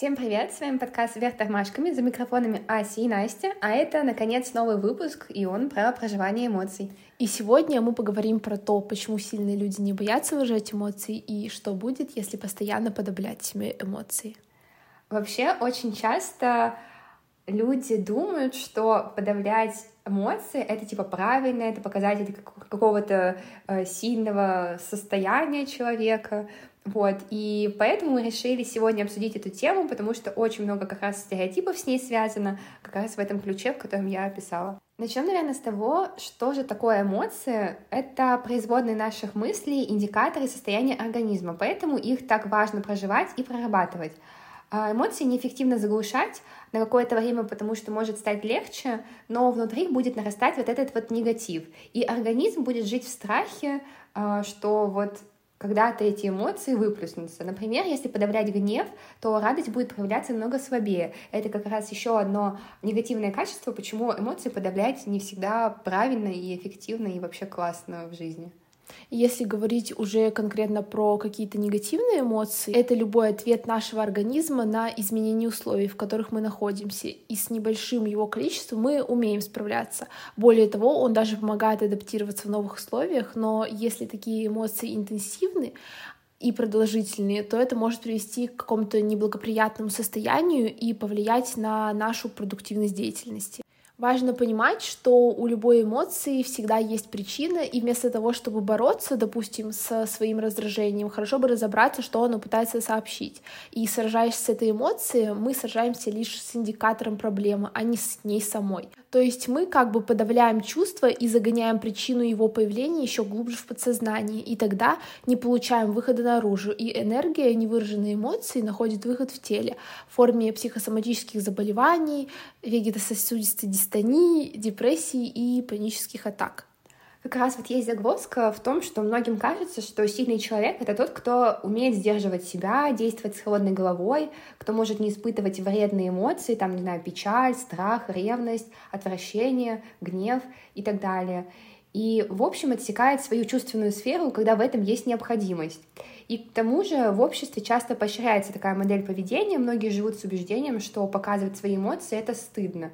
Всем привет! С вами подкаст «Вверх тормашками» за микрофонами Ася и Настя, а это, наконец, новый выпуск, и он про проживание эмоций. И сегодня мы поговорим про то, почему сильные люди не боятся выражать эмоции, и что будет, если постоянно подавлять себе эмоции. Вообще, очень часто люди думают, что подавлять эмоции это типа правильно, это показатель какого-то э, сильного состояния человека. Вот, и поэтому мы решили сегодня обсудить эту тему, потому что очень много как раз стереотипов с ней связано, как раз в этом ключе, в котором я описала. Начнем, наверное, с того, что же такое эмоции. Это производные наших мыслей, индикаторы состояния организма, поэтому их так важно проживать и прорабатывать. А эмоции неэффективно заглушать на какое-то время, потому что может стать легче, но внутри будет нарастать вот этот вот негатив. И организм будет жить в страхе, а, что вот когда-то эти эмоции выплеснутся. Например, если подавлять гнев, то радость будет проявляться намного слабее. Это как раз еще одно негативное качество, почему эмоции подавлять не всегда правильно и эффективно и вообще классно в жизни. Если говорить уже конкретно про какие-то негативные эмоции, это любой ответ нашего организма на изменение условий, в которых мы находимся. И с небольшим его количеством мы умеем справляться. Более того, он даже помогает адаптироваться в новых условиях, но если такие эмоции интенсивны, и продолжительные, то это может привести к какому-то неблагоприятному состоянию и повлиять на нашу продуктивность деятельности. Важно понимать, что у любой эмоции всегда есть причина, и вместо того, чтобы бороться, допустим, со своим раздражением, хорошо бы разобраться, что оно пытается сообщить. И сражаясь с этой эмоцией, мы сражаемся лишь с индикатором проблемы, а не с ней самой. То есть мы как бы подавляем чувство и загоняем причину его появления еще глубже в подсознание, и тогда не получаем выхода наружу, и энергия невыраженной эмоции находит выход в теле в форме психосоматических заболеваний, вегетососудистой дистонии, депрессии и панических атак. Как раз вот есть загвоздка в том, что многим кажется, что сильный человек — это тот, кто умеет сдерживать себя, действовать с холодной головой, кто может не испытывать вредные эмоции, там, не знаю, печаль, страх, ревность, отвращение, гнев и так далее. И, в общем, отсекает свою чувственную сферу, когда в этом есть необходимость. И к тому же в обществе часто поощряется такая модель поведения. Многие живут с убеждением, что показывать свои эмоции — это стыдно.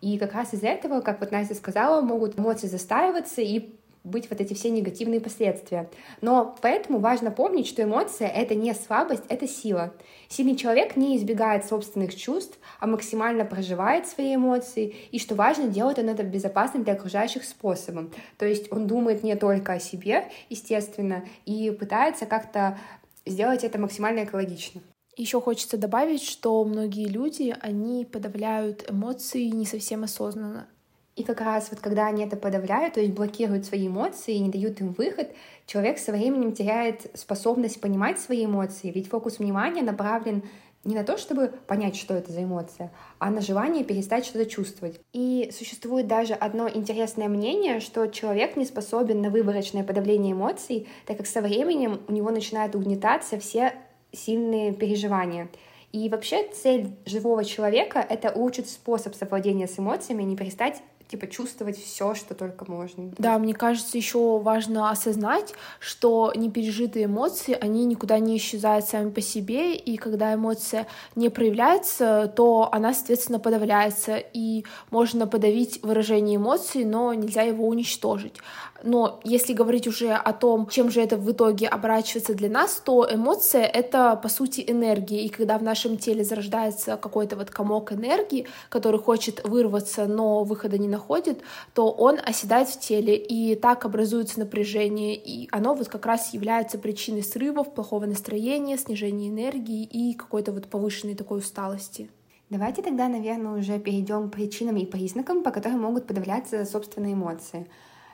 И как раз из-за этого, как вот Настя сказала, могут эмоции застаиваться и быть вот эти все негативные последствия. Но поэтому важно помнить, что эмоция — это не слабость, это сила. Сильный человек не избегает собственных чувств, а максимально проживает свои эмоции, и, что важно, делает он это безопасным для окружающих способом. То есть он думает не только о себе, естественно, и пытается как-то сделать это максимально экологично. Еще хочется добавить, что многие люди, они подавляют эмоции не совсем осознанно. И как раз вот когда они это подавляют, то есть блокируют свои эмоции и не дают им выход, человек со временем теряет способность понимать свои эмоции, ведь фокус внимания направлен не на то, чтобы понять, что это за эмоция, а на желание перестать что-то чувствовать. И существует даже одно интересное мнение, что человек не способен на выборочное подавление эмоций, так как со временем у него начинают угнетаться все сильные переживания. И вообще цель живого человека — это улучшить способ совладения с эмоциями, не перестать типа чувствовать все, что только можно. Да, мне кажется, еще важно осознать, что непережитые эмоции, они никуда не исчезают сами по себе, и когда эмоция не проявляется, то она, соответственно, подавляется, и можно подавить выражение эмоций, но нельзя его уничтожить. Но если говорить уже о том, чем же это в итоге оборачивается для нас, то эмоция — это, по сути, энергия. И когда в нашем теле зарождается какой-то вот комок энергии, который хочет вырваться, но выхода не находит, то он оседает в теле, и так образуется напряжение, и оно вот как раз является причиной срывов, плохого настроения, снижения энергии и какой-то вот повышенной такой усталости. Давайте тогда, наверное, уже перейдем к причинам и признакам, по которым могут подавляться собственные эмоции.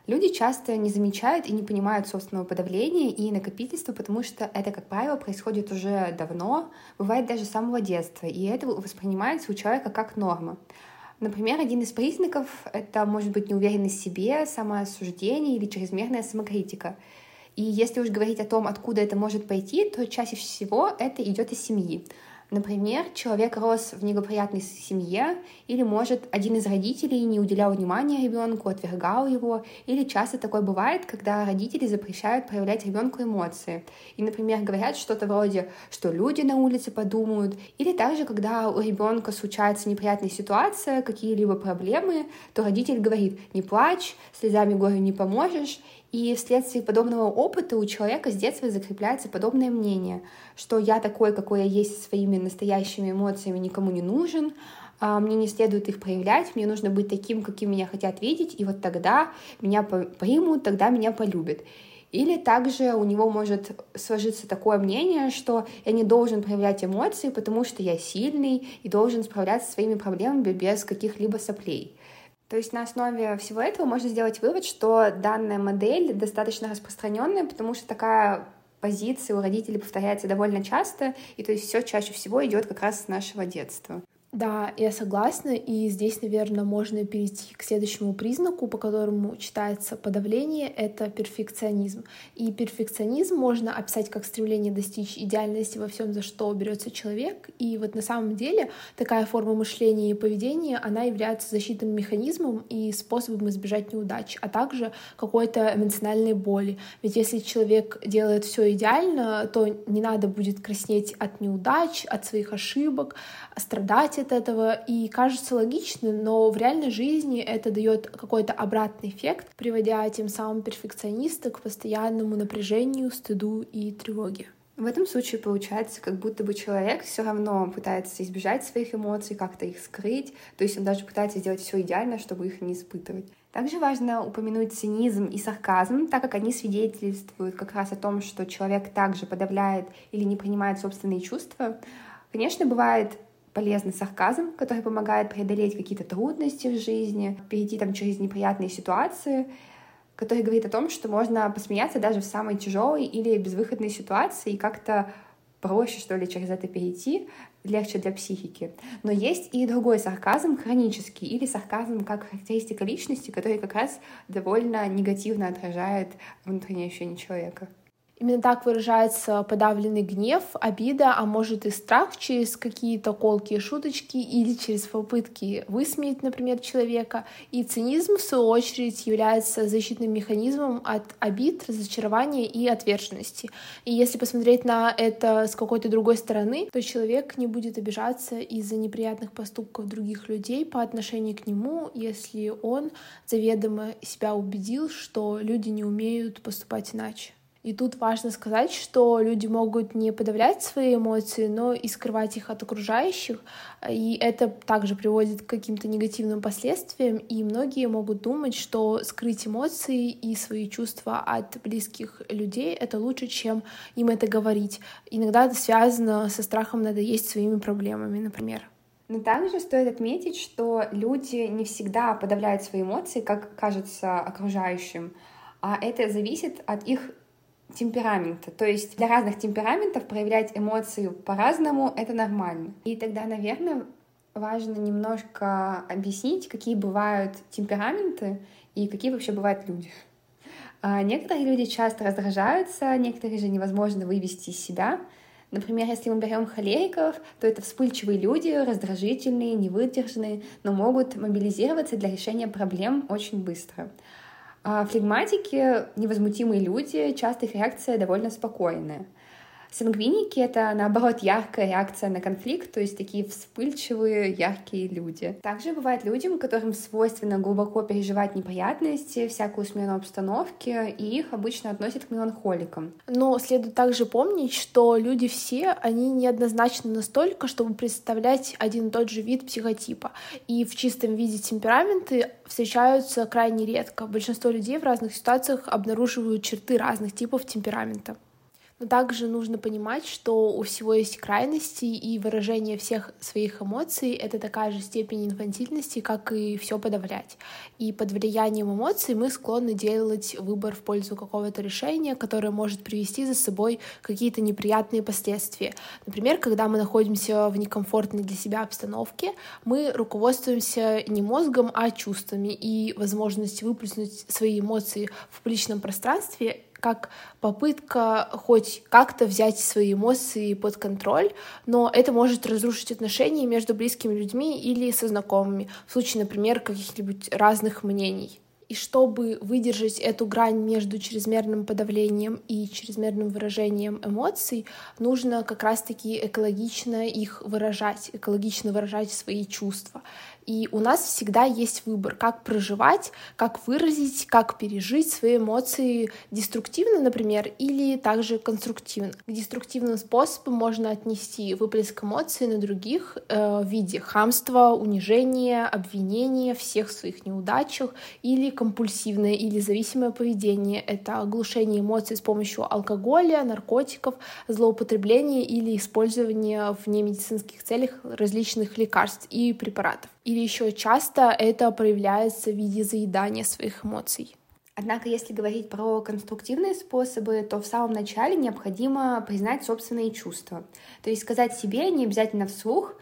Люди часто не замечают и не понимают собственного подавления и накопительства, потому что это, как правило, происходит уже давно, бывает даже с самого детства, и это воспринимается у человека как норма. Например, один из признаков — это может быть неуверенность в себе, самоосуждение или чрезмерная самокритика. И если уж говорить о том, откуда это может пойти, то чаще всего это идет из семьи. Например, человек рос в неблагоприятной семье, или, может, один из родителей не уделял внимания ребенку, отвергал его, или часто такое бывает, когда родители запрещают проявлять ребенку эмоции. И, например, говорят что-то вроде, что люди на улице подумают, или также, когда у ребенка случается неприятная ситуация, какие-либо проблемы, то родитель говорит, не плачь, слезами горю не поможешь, и вследствие подобного опыта у человека с детства закрепляется подобное мнение, что я такой, какой я есть, своими настоящими эмоциями никому не нужен, а, мне не следует их проявлять, мне нужно быть таким, каким меня хотят видеть, и вот тогда меня примут, тогда меня полюбят. Или также у него может сложиться такое мнение, что я не должен проявлять эмоции, потому что я сильный и должен справляться со своими проблемами без каких-либо соплей. То есть на основе всего этого можно сделать вывод, что данная модель достаточно распространенная, потому что такая позиция у родителей повторяется довольно часто, и то есть все чаще всего идет как раз с нашего детства. Да, я согласна, и здесь, наверное, можно перейти к следующему признаку, по которому читается подавление, это перфекционизм. И перфекционизм можно описать как стремление достичь идеальности во всем, за что берется человек. И вот на самом деле такая форма мышления и поведения, она является защитным механизмом и способом избежать неудач, а также какой-то эмоциональной боли. Ведь если человек делает все идеально, то не надо будет краснеть от неудач, от своих ошибок, страдать от этого и кажется логичным, но в реальной жизни это дает какой-то обратный эффект, приводя тем самым перфекциониста к постоянному напряжению, стыду и тревоге. В этом случае получается, как будто бы человек все равно пытается избежать своих эмоций, как-то их скрыть, то есть он даже пытается сделать все идеально, чтобы их не испытывать. Также важно упомянуть цинизм и сарказм, так как они свидетельствуют как раз о том, что человек также подавляет или не принимает собственные чувства. Конечно, бывает полезный сарказм, который помогает преодолеть какие-то трудности в жизни, перейти там через неприятные ситуации, который говорит о том, что можно посмеяться даже в самой тяжелой или безвыходной ситуации и как-то проще, что ли, через это перейти, легче для психики. Но есть и другой сарказм, хронический, или сарказм как характеристика личности, который как раз довольно негативно отражает внутреннее ощущение человека. Именно так выражается подавленный гнев, обида, а может и страх через какие-то колкие шуточки или через попытки высмеять, например, человека. И цинизм, в свою очередь, является защитным механизмом от обид, разочарования и отверженности. И если посмотреть на это с какой-то другой стороны, то человек не будет обижаться из-за неприятных поступков других людей по отношению к нему, если он заведомо себя убедил, что люди не умеют поступать иначе. И тут важно сказать, что люди могут не подавлять свои эмоции, но и скрывать их от окружающих. И это также приводит к каким-то негативным последствиям. И многие могут думать, что скрыть эмоции и свои чувства от близких людей — это лучше, чем им это говорить. Иногда это связано со страхом надоесть своими проблемами, например. Но также стоит отметить, что люди не всегда подавляют свои эмоции, как кажется окружающим, а это зависит от их темперамента. То есть для разных темпераментов проявлять эмоции по-разному — это нормально. И тогда, наверное, важно немножко объяснить, какие бывают темпераменты и какие вообще бывают люди. А некоторые люди часто раздражаются, некоторые же невозможно вывести из себя. Например, если мы берем холериков, то это вспыльчивые люди, раздражительные, невыдержанные, но могут мобилизироваться для решения проблем очень быстро. А флегматики — невозмутимые люди, часто их реакция довольно спокойная. Сангвиники — это, наоборот, яркая реакция на конфликт, то есть такие вспыльчивые, яркие люди. Также бывают людям, которым свойственно глубоко переживать неприятности, всякую смену обстановки, и их обычно относят к меланхоликам. Но следует также помнить, что люди все, они неоднозначны настолько, чтобы представлять один и тот же вид психотипа. И в чистом виде темпераменты встречаются крайне редко. Большинство людей в разных ситуациях обнаруживают черты разных типов темперамента. Но также нужно понимать, что у всего есть крайности, и выражение всех своих эмоций — это такая же степень инфантильности, как и все подавлять. И под влиянием эмоций мы склонны делать выбор в пользу какого-то решения, которое может привести за собой какие-то неприятные последствия. Например, когда мы находимся в некомфортной для себя обстановке, мы руководствуемся не мозгом, а чувствами, и возможность выплеснуть свои эмоции в публичном пространстве как попытка хоть как-то взять свои эмоции под контроль, но это может разрушить отношения между близкими людьми или со знакомыми, в случае, например, каких-нибудь разных мнений. И чтобы выдержать эту грань между чрезмерным подавлением и чрезмерным выражением эмоций, нужно как раз-таки экологично их выражать, экологично выражать свои чувства. И у нас всегда есть выбор, как проживать, как выразить, как пережить свои эмоции деструктивно, например, или также конструктивно. К деструктивным способам можно отнести выплеск эмоций на других э, в виде хамства, унижения, обвинения всех своих неудачах или компульсивное или зависимое поведение. Это оглушение эмоций с помощью алкоголя, наркотиков, злоупотребление или использование в немедицинских целях различных лекарств и препаратов. Или еще часто это проявляется в виде заедания своих эмоций. Однако, если говорить про конструктивные способы, то в самом начале необходимо признать собственные чувства. То есть сказать себе не обязательно вслух,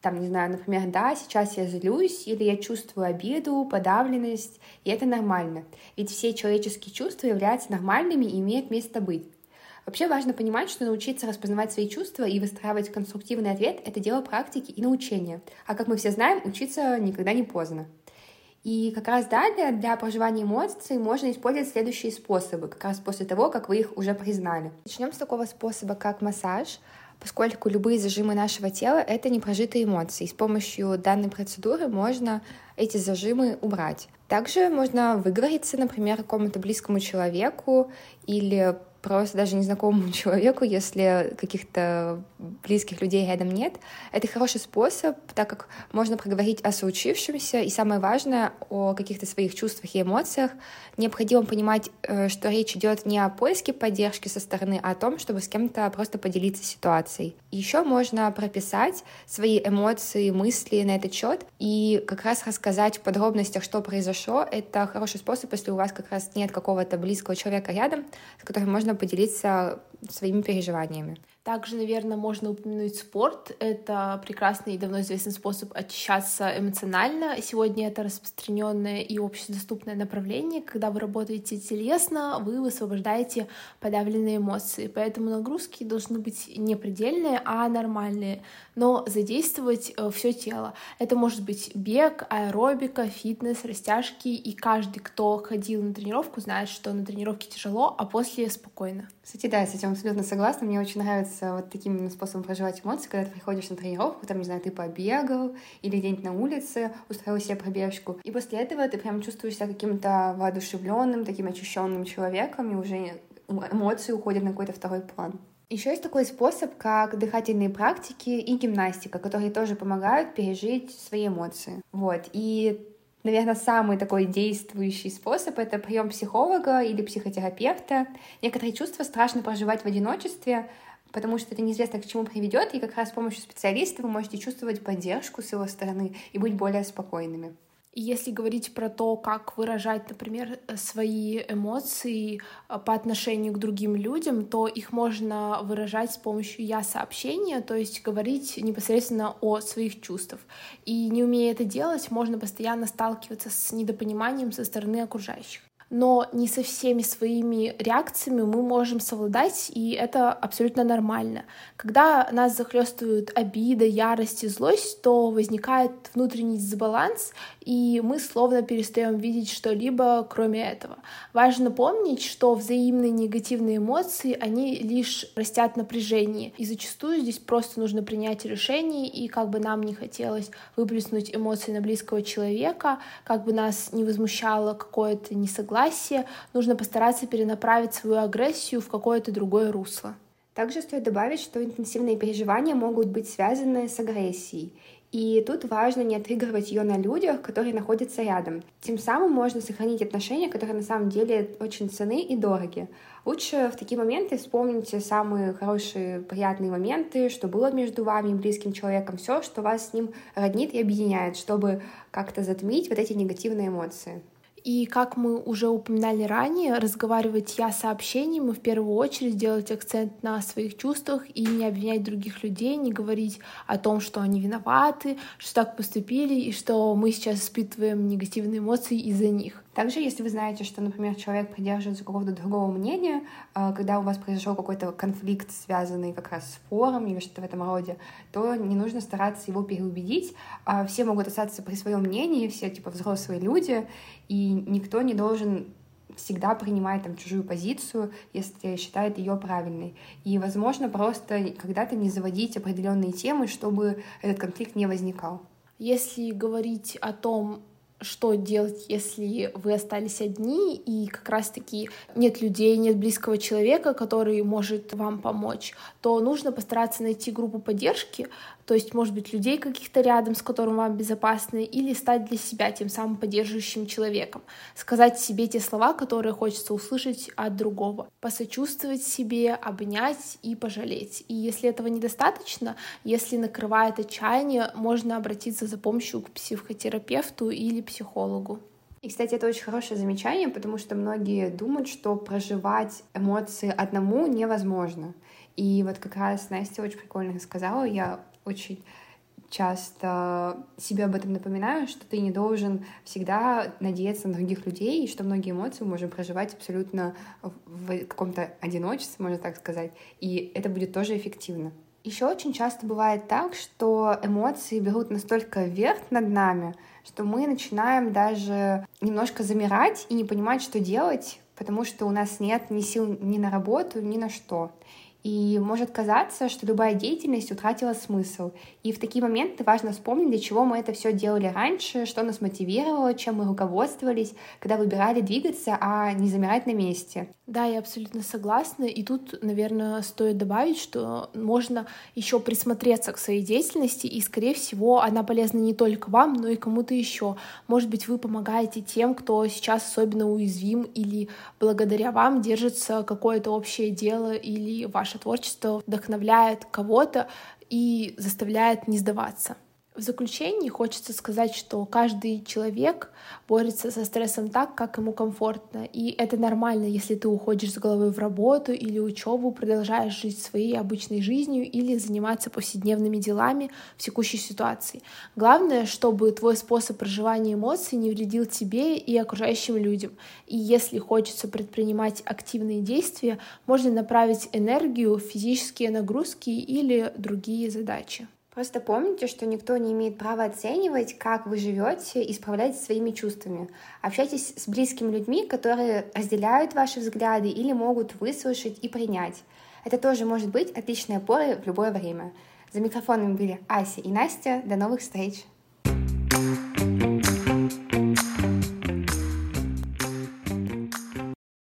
там, не знаю, например, да, сейчас я злюсь, или я чувствую обиду, подавленность, и это нормально. Ведь все человеческие чувства являются нормальными и имеют место быть. Вообще важно понимать, что научиться распознавать свои чувства и выстраивать конструктивный ответ — это дело практики и научения. А как мы все знаем, учиться никогда не поздно. И как раз далее для проживания эмоций можно использовать следующие способы, как раз после того, как вы их уже признали. Начнем с такого способа, как массаж, поскольку любые зажимы нашего тела — это непрожитые эмоции. С помощью данной процедуры можно эти зажимы убрать. Также можно выговориться, например, какому-то близкому человеку или просто даже незнакомому человеку, если каких-то близких людей рядом нет. Это хороший способ, так как можно проговорить о случившемся, и самое важное, о каких-то своих чувствах и эмоциях. Необходимо понимать, э, что речь идет не о поиске поддержки со стороны, а о том, чтобы с кем-то просто поделиться ситуацией. Еще можно прописать свои эмоции, мысли на этот счет и как раз рассказать в подробностях, что произошло. Это хороший способ, если у вас как раз нет какого-то близкого человека рядом, с которым можно можно поделиться своими переживаниями. Также, наверное, можно упомянуть спорт. Это прекрасный и давно известный способ очищаться эмоционально. Сегодня это распространенное и общедоступное направление. Когда вы работаете телесно, вы высвобождаете подавленные эмоции. Поэтому нагрузки должны быть не предельные, а нормальные, но задействовать э, все тело. Это может быть бег, аэробика, фитнес, растяжки. И каждый, кто ходил на тренировку, знает, что на тренировке тяжело, а после спокойно. Кстати, да, я с этим абсолютно согласна. Мне очень нравится нравится вот таким способом проживать эмоции, когда ты приходишь на тренировку, там, не знаю, ты побегал или где-нибудь на улице устроил себе пробежку, и после этого ты прям чувствуешь себя каким-то воодушевленным, таким очищенным человеком, и уже эмоции уходят на какой-то второй план. Еще есть такой способ, как дыхательные практики и гимнастика, которые тоже помогают пережить свои эмоции. Вот. И Наверное, самый такой действующий способ — это прием психолога или психотерапевта. Некоторые чувства страшно проживать в одиночестве, потому что это неизвестно, к чему приведет, и как раз с помощью специалиста вы можете чувствовать поддержку с его стороны и быть более спокойными. Если говорить про то, как выражать, например, свои эмоции а, по отношению к другим людям, то их можно выражать с помощью я-сообщения, то есть говорить непосредственно о своих чувствах. И не умея это делать, можно постоянно сталкиваться с недопониманием со стороны окружающих но не со всеми своими реакциями мы можем совладать, и это абсолютно нормально. Когда нас захлестывают обида, ярость и злость, то возникает внутренний дисбаланс, и мы словно перестаем видеть что-либо, кроме этого. Важно помнить, что взаимные негативные эмоции, они лишь растят напряжение, и зачастую здесь просто нужно принять решение, и как бы нам не хотелось выплеснуть эмоции на близкого человека, как бы нас не возмущало какое-то несогласие, согласие, нужно постараться перенаправить свою агрессию в какое-то другое русло. Также стоит добавить, что интенсивные переживания могут быть связаны с агрессией. И тут важно не отыгрывать ее на людях, которые находятся рядом. Тем самым можно сохранить отношения, которые на самом деле очень ценны и дороги. Лучше в такие моменты вспомните самые хорошие, приятные моменты, что было между вами и близким человеком, все, что вас с ним роднит и объединяет, чтобы как-то затмить вот эти негативные эмоции. И как мы уже упоминали ранее, разговаривать я сообщением и в первую очередь делать акцент на своих чувствах и не обвинять других людей, не говорить о том, что они виноваты, что так поступили и что мы сейчас испытываем негативные эмоции из-за них. Также, если вы знаете, что, например, человек придерживается какого-то другого мнения, э, когда у вас произошел какой-то конфликт, связанный как раз с спором или что-то в этом роде, то не нужно стараться его переубедить. А все могут остаться при своем мнении, все типа взрослые люди, и никто не должен всегда принимать там чужую позицию, если считает ее правильной. И, возможно, просто когда-то не заводить определенные темы, чтобы этот конфликт не возникал. Если говорить о том, что делать, если вы остались одни, и как раз-таки нет людей, нет близкого человека, который может вам помочь, то нужно постараться найти группу поддержки, то есть, может быть, людей каких-то рядом, с которым вам безопасно, или стать для себя тем самым поддерживающим человеком. Сказать себе те слова, которые хочется услышать от другого. Посочувствовать себе, обнять и пожалеть. И если этого недостаточно, если накрывает отчаяние, можно обратиться за помощью к психотерапевту или психологу. И, кстати, это очень хорошее замечание, потому что многие думают, что проживать эмоции одному невозможно. И вот как раз Настя очень прикольно сказала, я очень часто себе об этом напоминаю, что ты не должен всегда надеяться на других людей, и что многие эмоции мы можем проживать абсолютно в каком-то одиночестве, можно так сказать, и это будет тоже эффективно. Еще очень часто бывает так, что эмоции берут настолько вверх над нами, что мы начинаем даже немножко замирать и не понимать, что делать, потому что у нас нет ни сил ни на работу, ни на что. И может казаться, что любая деятельность утратила смысл. И в такие моменты важно вспомнить, для чего мы это все делали раньше, что нас мотивировало, чем мы руководствовались, когда выбирали двигаться, а не замирать на месте. Да, я абсолютно согласна. И тут, наверное, стоит добавить, что можно еще присмотреться к своей деятельности, и, скорее всего, она полезна не только вам, но и кому-то еще. Может быть, вы помогаете тем, кто сейчас особенно уязвим, или благодаря вам держится какое-то общее дело или ваш ваше творчество вдохновляет кого-то и заставляет не сдаваться. В заключении хочется сказать, что каждый человек борется со стрессом так, как ему комфортно. И это нормально, если ты уходишь с головой в работу или учебу, продолжаешь жить своей обычной жизнью или заниматься повседневными делами в текущей ситуации. Главное, чтобы твой способ проживания эмоций не вредил тебе и окружающим людям. И если хочется предпринимать активные действия, можно направить энергию в физические нагрузки или другие задачи. Просто помните, что никто не имеет права оценивать, как вы живете и справляетесь своими чувствами. Общайтесь с близкими людьми, которые разделяют ваши взгляды или могут выслушать и принять. Это тоже может быть отличной опорой в любое время. За микрофонами были Ася и Настя. До новых встреч!